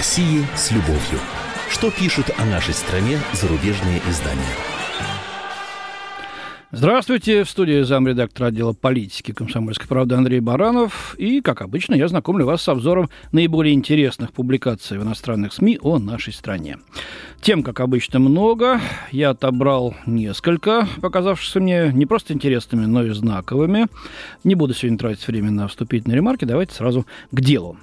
России с любовью. Что пишут о нашей стране зарубежные издания? Здравствуйте, в студии замредактора отдела политики комсомольской правды Андрей Баранов. И, как обычно, я знакомлю вас с обзором наиболее интересных публикаций в иностранных СМИ о нашей стране. Тем, как обычно, много. Я отобрал несколько, показавшихся мне не просто интересными, но и знаковыми. Не буду сегодня тратить время на вступительные ремарки, давайте сразу к делу.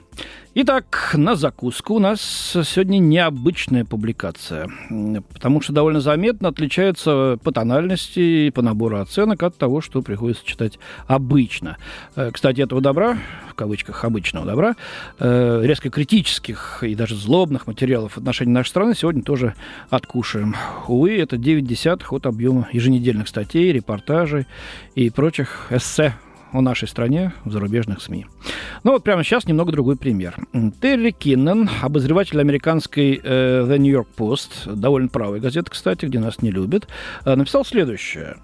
Итак, на закуску у нас сегодня необычная публикация, потому что довольно заметно отличается по тональности и по набору оценок от того, что приходится читать обычно. Э, кстати, этого добра, в кавычках обычного добра, э, резко критических и даже злобных материалов в отношении нашей страны сегодня тоже откушаем. Увы, это 9 десятых от объема еженедельных статей, репортажей и прочих эссе о нашей стране в зарубежных СМИ. Ну вот прямо сейчас немного другой пример. Терри Киннон, обозреватель американской э, The New York Post, довольно правой газеты, кстати, где нас не любят, э, написал следующее.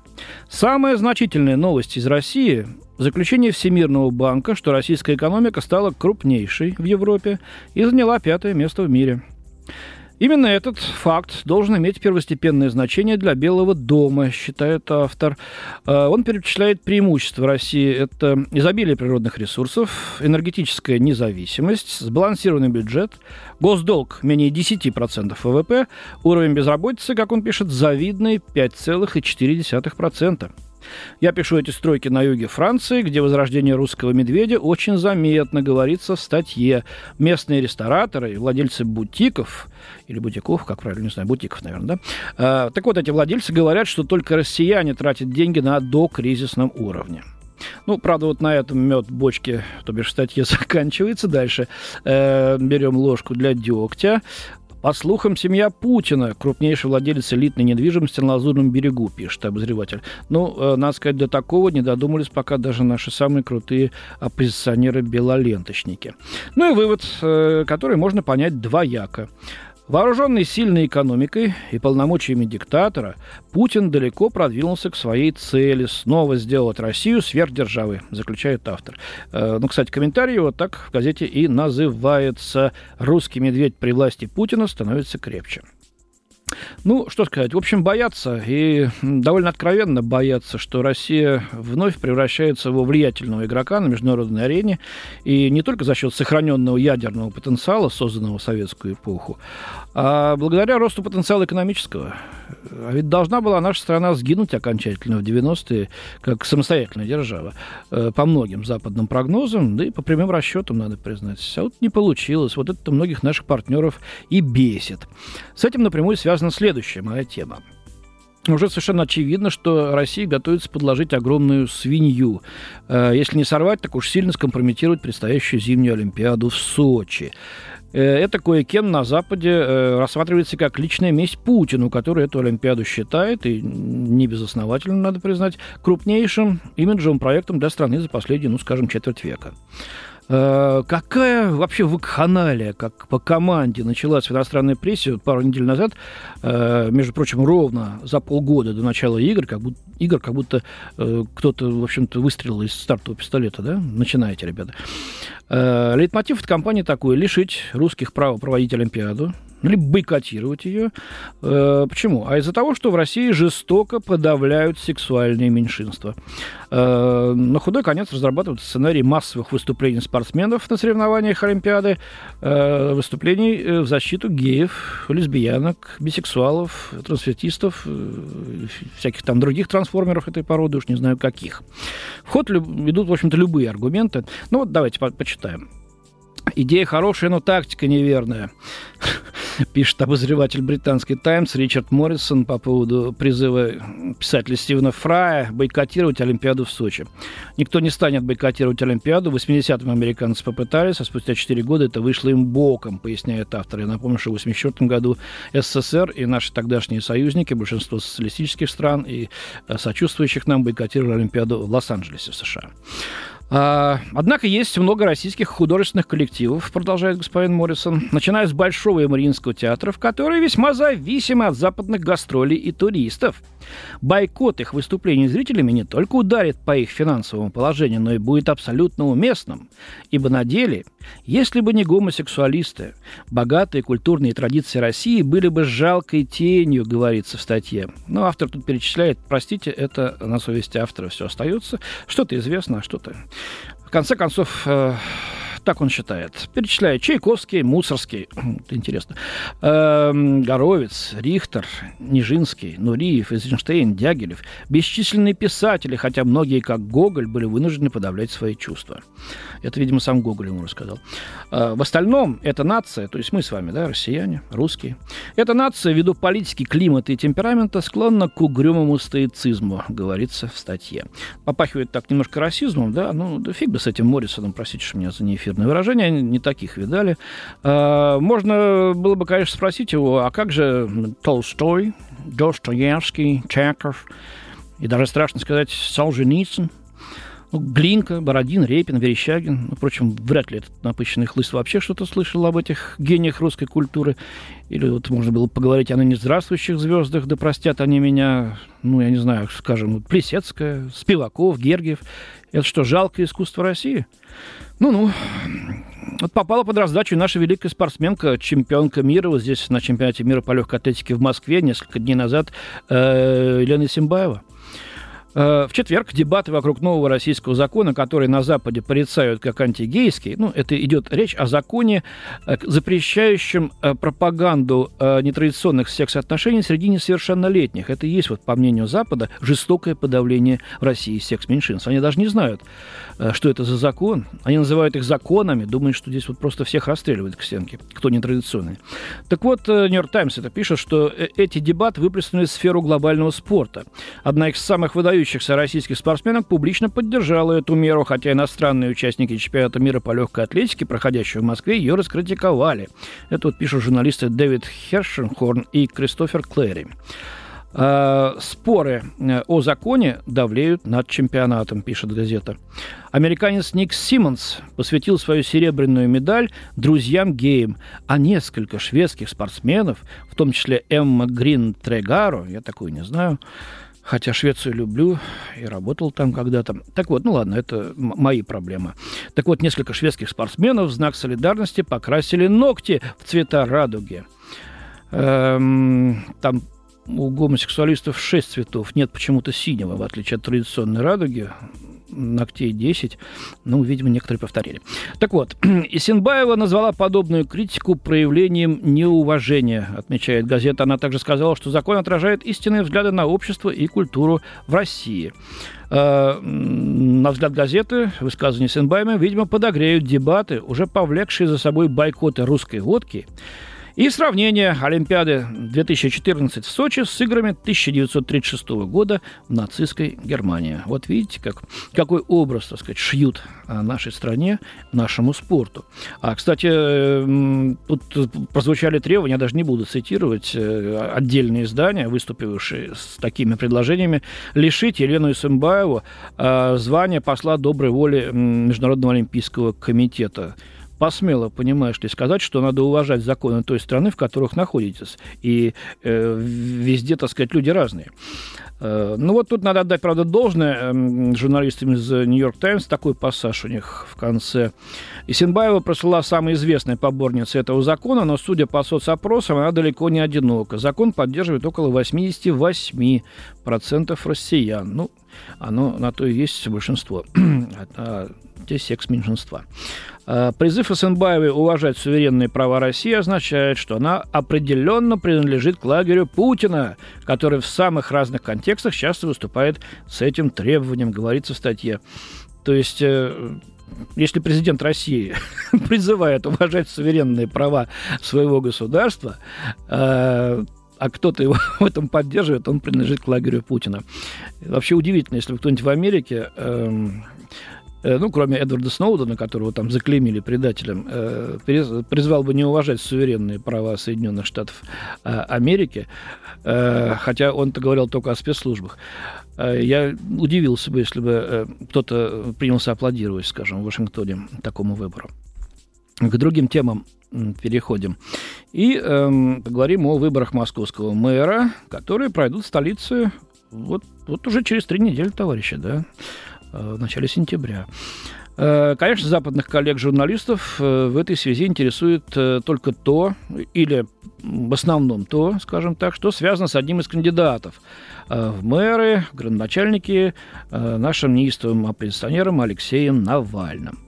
Самая значительная новость из России – заключение Всемирного банка, что российская экономика стала крупнейшей в Европе и заняла пятое место в мире. Именно этот факт должен иметь первостепенное значение для Белого дома, считает автор. Э, он перечисляет преимущества России. Это изобилие природных ресурсов, энергетическая независимость, сбалансированный бюджет, госдолг менее 10% ВВП, уровень безработицы, как он пишет, завидный 5,4%. Я пишу эти стройки на юге Франции, где возрождение русского медведя очень заметно говорится в статье. Местные рестораторы и владельцы бутиков, или бутиков, как правильно, не знаю, бутиков, наверное, да? А, так вот, эти владельцы говорят, что только россияне тратят деньги на докризисном уровне. Ну, правда, вот на этом мед бочки, то бишь статья заканчивается. Дальше э, берем ложку для дегтя. По слухам, семья Путина, крупнейший владелец элитной недвижимости на Лазурном берегу, пишет обозреватель. Ну, э, надо сказать, до такого не додумались пока даже наши самые крутые оппозиционеры-белоленточники. Ну и вывод, э, который можно понять двояко. Вооруженный сильной экономикой и полномочиями диктатора, Путин далеко продвинулся к своей цели снова сделать Россию сверхдержавой, заключает автор. Э, ну, кстати, комментарий вот так в газете и называется «Русский медведь при власти Путина становится крепче». Ну, что сказать, в общем, боятся, и довольно откровенно боятся, что Россия вновь превращается во влиятельного игрока на международной арене, и не только за счет сохраненного ядерного потенциала, созданного в советскую эпоху, а благодаря росту потенциала экономического. А ведь должна была наша страна сгинуть окончательно в 90-е, как самостоятельная держава, э, по многим западным прогнозам, да и по прямым расчетам, надо признать. А вот не получилось. Вот это многих наших партнеров и бесит. С этим напрямую связана следующая моя тема уже совершенно очевидно, что Россия готовится подложить огромную свинью. Э, если не сорвать, так уж сильно скомпрометировать предстоящую зимнюю Олимпиаду в Сочи. Э, это кое-кем на Западе э, рассматривается как личная месть Путину, который эту Олимпиаду считает, и не безосновательно, надо признать, крупнейшим имиджевым проектом для страны за последние, ну, скажем, четверть века. Э, какая вообще вакханалия, как по команде, началась в иностранной прессе вот пару недель назад, э, между прочим, ровно за полгода до начала игр, как будто, игр, как будто э, кто-то, в общем-то, выстрелил из стартового пистолета, да? Начинаете, ребята. Лейтмотив этой кампании такой – лишить русских права проводить Олимпиаду, либо бойкотировать ее. Э, почему? А из-за того, что в России жестоко подавляют сексуальные меньшинства. Э, на худой конец разрабатывают сценарий массовых выступлений спортсменов на соревнованиях Олимпиады, э, выступлений э, в защиту геев, лесбиянок, бисексуалов, трансвестистов, э, всяких там других трансформеров этой породы, уж не знаю каких. В ход идут, в общем-то, любые аргументы. Ну вот давайте по почитаем. Идея хорошая, но тактика неверная. пишет обозреватель британской «Таймс» Ричард Моррисон по поводу призыва писателя Стивена Фрая бойкотировать Олимпиаду в Сочи. Никто не станет бойкотировать Олимпиаду. В 80-м американцы попытались, а спустя 4 года это вышло им боком, поясняет автор. Я напомню, что в 84 году СССР и наши тогдашние союзники, большинство социалистических стран и э, сочувствующих нам бойкотировали Олимпиаду в Лос-Анджелесе в США. А, однако есть много российских художественных коллективов, продолжает господин Моррисон, начиная с Большого и Мариинского театров, которые весьма зависимы от западных гастролей и туристов. Бойкот их выступлений зрителями не только ударит по их финансовому положению, но и будет абсолютно уместным. Ибо на деле, если бы не гомосексуалисты, богатые культурные традиции России были бы жалкой тенью, говорится в статье. Но автор тут перечисляет, простите, это на совести автора все остается. Что-то известно, а что-то конце концов, э, так он считает. Перечисляет Чайковский, Мусорский, это интересно, э, Горовец, Рихтер, Нижинский, Нуриев, Эйзенштейн, Дягилев. Бесчисленные писатели, хотя многие, как Гоголь, были вынуждены подавлять свои чувства. Это, видимо, сам Гоголь ему рассказал. Э, в остальном, эта нация, то есть мы с вами, да, россияне, русские, эта нация, ввиду политики, климата и темперамента, склонна к угрюмому стоицизму, говорится в статье. Попахивает так немножко расизмом, да, ну, да фиг бы с этим Моррисоном, простите меня за неэфир эфирное выражение, не таких видали. А, можно было бы, конечно, спросить его, а как же Толстой, Достоевский, Чеков, и даже страшно сказать Солженицын, Глинка, Бородин, Репин, Верещагин. Ну, впрочем, вряд ли этот напыщенный хлыст вообще что-то слышал об этих гениях русской культуры. Или вот можно было поговорить о ныне здравствующих звездах, да простят они меня, ну, я не знаю, скажем, Плесецкая, Спиваков, Гергиев. Это что, жалкое искусство России? Ну-ну. Вот попала под раздачу наша великая спортсменка, чемпионка мира, вот здесь на чемпионате мира по легкой атлетике в Москве несколько дней назад, э, Елена Симбаева. Э, в четверг дебаты вокруг нового российского закона, который на Западе порицают как антигейский, ну, это идет речь о законе, э, запрещающем э, пропаганду нетрадиционных секс-отношений среди несовершеннолетних. Это и есть, вот, по мнению Запада, жестокое подавление в России секс-меньшинств. Они даже не знают, что это за закон. Они называют их законами, думают, что здесь вот просто всех расстреливают к стенке, кто нетрадиционный. Так вот, Нью-Йорк Таймс это пишет, что эти дебаты выплеснули в сферу глобального спорта. Одна из самых выдающихся выдающихся российских спортсменок публично поддержала эту меру, хотя иностранные участники чемпионата мира по легкой атлетике, проходящего в Москве, ее раскритиковали. Это вот пишут журналисты Дэвид Хершенхорн и Кристофер Клэри. А, споры э, о законе давлеют над чемпионатом, пишет газета. Американец Ник Симмонс посвятил свою серебряную медаль друзьям геям, а несколько шведских спортсменов, в том числе Эмма Грин Трегаро, я такую не знаю, хотя Швецию люблю и работал там когда-то. Так вот, ну ладно, это мои проблемы. Так вот, несколько шведских спортсменов в знак солидарности покрасили ногти в цвета радуги. Эм, там у гомосексуалистов шесть цветов, нет почему-то синего, в отличие от традиционной радуги ногтей 10. Ну, видимо, некоторые повторили. Так вот, Исенбаева назвала подобную критику проявлением неуважения, отмечает газета. Она также сказала, что закон отражает истинные взгляды на общество и культуру в России. Э, на взгляд газеты, высказывания Исенбаева, видимо, подогреют дебаты, уже повлекшие за собой бойкоты русской водки и сравнение Олимпиады 2014 в Сочи с играми 1936 года в нацистской Германии. Вот видите, как, какой образ, так сказать, шьют нашей стране, нашему спорту. А, кстати, тут прозвучали требования, я даже не буду цитировать, э, отдельные издания, выступившие с такими предложениями, лишить Елену Исымбаеву э, звания посла доброй воли Международного олимпийского комитета посмело, понимаешь ли, сказать, что надо уважать законы той страны, в которых находитесь. И э, везде, так сказать, люди разные. Э, ну вот тут надо отдать, правда, должное э, журналистам из «Нью-Йорк Таймс». Такой пассаж у них в конце. Исенбаева просила самая известная поборница этого закона, но, судя по соцопросам, она далеко не одинока. Закон поддерживает около 88% россиян. Ну, оно на то и есть большинство. а здесь секс меньшинства. Э, призыв Эсенбаевой уважать суверенные права России означает, что она определенно принадлежит к лагерю Путина, который в самых разных контекстах часто выступает с этим требованием, говорится в статье. То есть э, если президент России призывает уважать суверенные права своего государства, э, а кто-то его в этом поддерживает, он принадлежит к лагерю Путина. Вообще удивительно, если бы кто-нибудь в Америке эм, ну, кроме Эдварда Сноудена, которого там заклеймили предателем, э, призвал бы не уважать суверенные права Соединенных Штатов Америки, хотя он-то говорил только о спецслужбах. Я удивился бы, если бы кто-то принялся аплодировать, скажем, в Вашингтоне такому выбору. К другим темам переходим. И эм, поговорим о выборах московского мэра, которые пройдут в столице вот, вот уже через три недели, товарищи, да, э, в начале сентября. Э, конечно, западных коллег-журналистов э, в этой связи интересует только то, или в основном то, скажем так, что связано с одним из кандидатов в мэры, градоначальники, нашим неистовым оппозиционером Алексеем Навальным.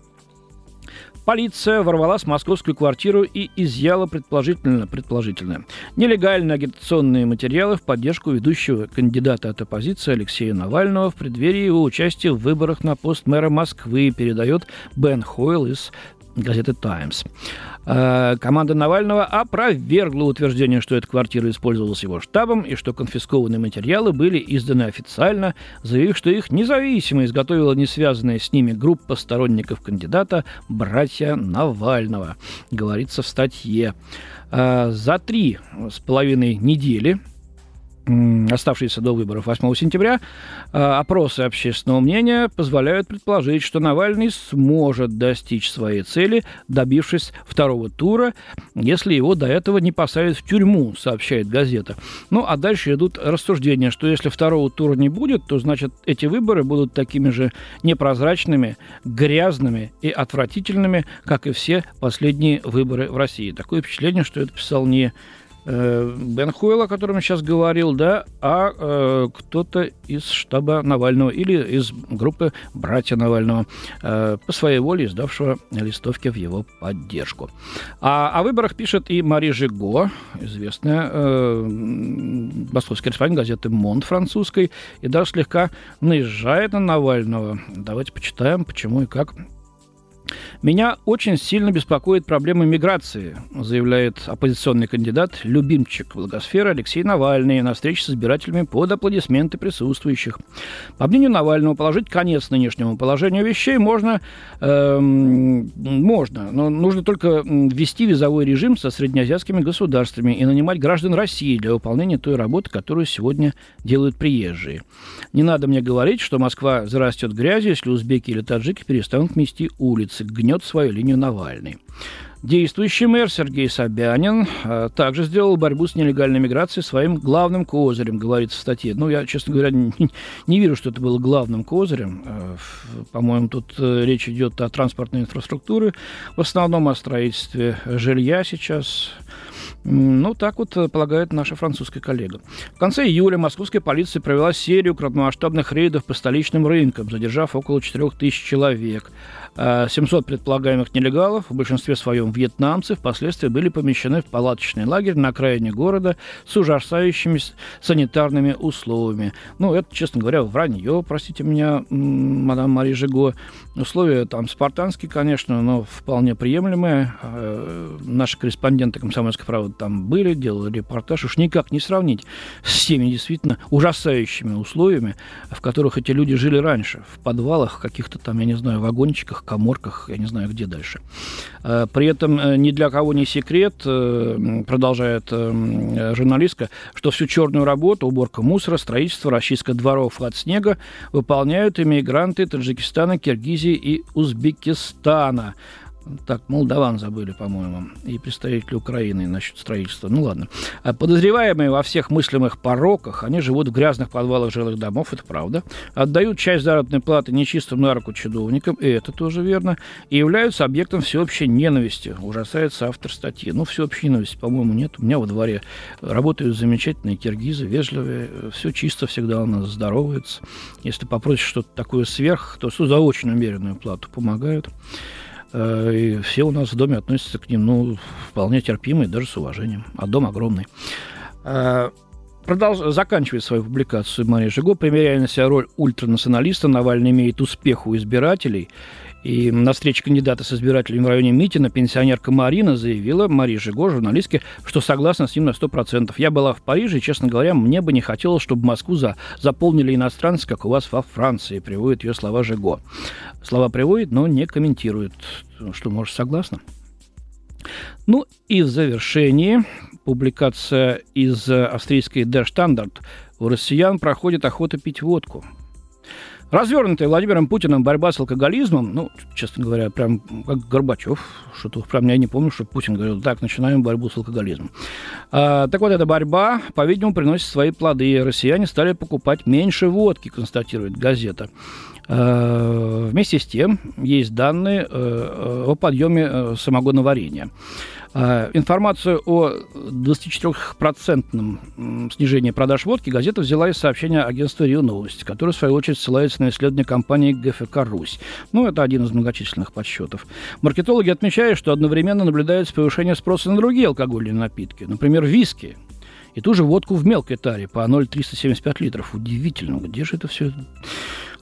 Полиция ворвалась в московскую квартиру и изъяла предположительно, предположительно нелегальные агитационные материалы в поддержку ведущего кандидата от оппозиции Алексея Навального в преддверии его участия в выборах на пост мэра Москвы, передает Бен Хойл из газеты «Таймс». Э, команда Навального опровергла утверждение, что эта квартира использовалась его штабом и что конфискованные материалы были изданы официально, заявив, что их независимо изготовила не связанная с ними группа сторонников кандидата «Братья Навального», говорится в статье. Э, за три с половиной недели оставшиеся до выборов 8 сентября, э, опросы общественного мнения позволяют предположить, что Навальный сможет достичь своей цели, добившись второго тура, если его до этого не посадят в тюрьму, сообщает газета. Ну, а дальше идут рассуждения, что если второго тура не будет, то, значит, эти выборы будут такими же непрозрачными, грязными и отвратительными, как и все последние выборы в России. Такое впечатление, что это писал не Бен Хуэлл, о котором я сейчас говорил, да, а э, кто-то из штаба Навального или из группы «Братья Навального», э, по своей воле издавшего листовки в его поддержку. А о выборах пишет и Мари Жиго, известная э, московский корреспондент газеты «Монт» французской, и даже слегка наезжает на Навального. Давайте почитаем, почему и как меня очень сильно беспокоит проблема миграции, заявляет оппозиционный кандидат, любимчик благосферы Алексей Навальный на встрече с избирателями под аплодисменты присутствующих. По мнению Навального, положить конец нынешнему положению вещей можно, э, можно, но нужно только ввести визовой режим со среднеазиатскими государствами и нанимать граждан России для выполнения той работы, которую сегодня делают приезжие. Не надо мне говорить, что Москва зарастет грязью, если узбеки или таджики перестанут мести улицы. Гнет свою линию Навальный. Действующий мэр Сергей Собянин э, также сделал борьбу с нелегальной миграцией своим главным козырем, говорится в статье. Ну, я, честно говоря, не, не верю, что это было главным козырем. Э, по-моему, тут э, речь идет о транспортной инфраструктуре, в основном о строительстве жилья сейчас. Ну, так вот полагает наша французская коллега. В конце июля московская полиция провела серию крупномасштабных рейдов по столичным рынкам, задержав около 4000 человек. 700 предполагаемых нелегалов, в большинстве своем вьетнамцы, впоследствии были помещены в палаточный лагерь на окраине города с ужасающими санитарными условиями. Ну, это, честно говоря, вранье, простите меня, мадам Мари Жиго. Условия там спартанские, конечно, но вполне приемлемые. Э, наши корреспонденты «Комсомольской правды» там были, делали репортаж. Уж никак не сравнить с теми действительно ужасающими условиями, в которых эти люди жили раньше. В подвалах, каких-то там, я не знаю, вагончиках, коморках, я не знаю, где дальше. Э, при этом э, ни для кого не секрет, продолжает журналистка, что всю черную работу, уборка мусора, строительство, расчистка дворов от снега выполняют иммигранты Таджикистана, Киргизии и Узбекистана. Так, молдаван забыли, по-моему, и представители Украины насчет строительства. Ну ладно. А подозреваемые во всех мыслимых пороках, они живут в грязных подвалах жилых домов, это правда. Отдают часть заработной платы нечистым на руку чудовникам, и это тоже верно. И являются объектом всеобщей ненависти, ужасается автор статьи. Ну, всеобщей ненависти, по-моему, нет. У меня во дворе работают замечательные киргизы, вежливые, все чисто всегда у нас здороваются. Если попросишь что-то такое сверх, то за очень умеренную плату помогают. Э, и все у нас в доме относятся к ним, ну, вполне терпимо и даже с уважением. А дом огромный. Э, продолж... Заканчивает свою публикацию Мария Жиго, примеряя на себя роль ультранационалиста, Навальный имеет успех у избирателей И на встрече кандидата с избирателями в районе Митина пенсионерка Марина заявила, Мария Жиго, журналистке, что согласна с ним на 100%. Я была в Париже, и, честно говоря, мне бы не хотелось, чтобы Москву за, заполнили иностранцы, как у вас во Франции, приводит ее слова Жиго. Слова приводит, но не комментирует. Что, может, согласна? Ну и в завершении публикация из австрийской Der Standard. У россиян проходит охота пить водку. Развернутая Владимиром Путиным борьба с алкоголизмом, ну, честно говоря, прям как Горбачев, что-то прям я не помню, что Путин говорил, так, начинаем борьбу с алкоголизмом. А, так вот, эта борьба, по-видимому, приносит свои плоды. Россияне стали покупать меньше водки, констатирует газета. А, вместе с тем, есть данные э, о подъеме э, самогоноварения. А, информацию о 24% снижении продаж водки газета взяла из сообщения агентства РИО Новости, которое, в свою очередь, ссылается на исследование компании ГФК «Русь». Ну, это один из многочисленных подсчетов. Маркетологи отмечают, что одновременно наблюдается повышение спроса на другие алкогольные напитки, например, виски, и ту же водку в мелкой таре по 0,375 литров. Удивительно, где же это все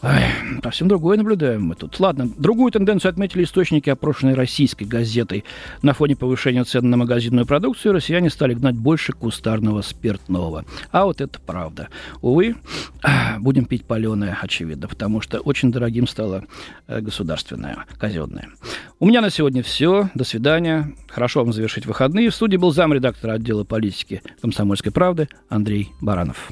Ай, совсем другое наблюдаем мы тут. Ладно, другую тенденцию отметили источники, опрошенные российской газетой. На фоне повышения цен на магазинную продукцию россияне стали гнать больше кустарного спиртного. А вот это правда. Увы, будем пить паленое, очевидно, потому что очень дорогим стало э, государственное, казенное. У меня на сегодня все. До свидания. Хорошо вам завершить выходные. В студии был замредактора отдела политики «Комсомольской правды» Андрей Баранов.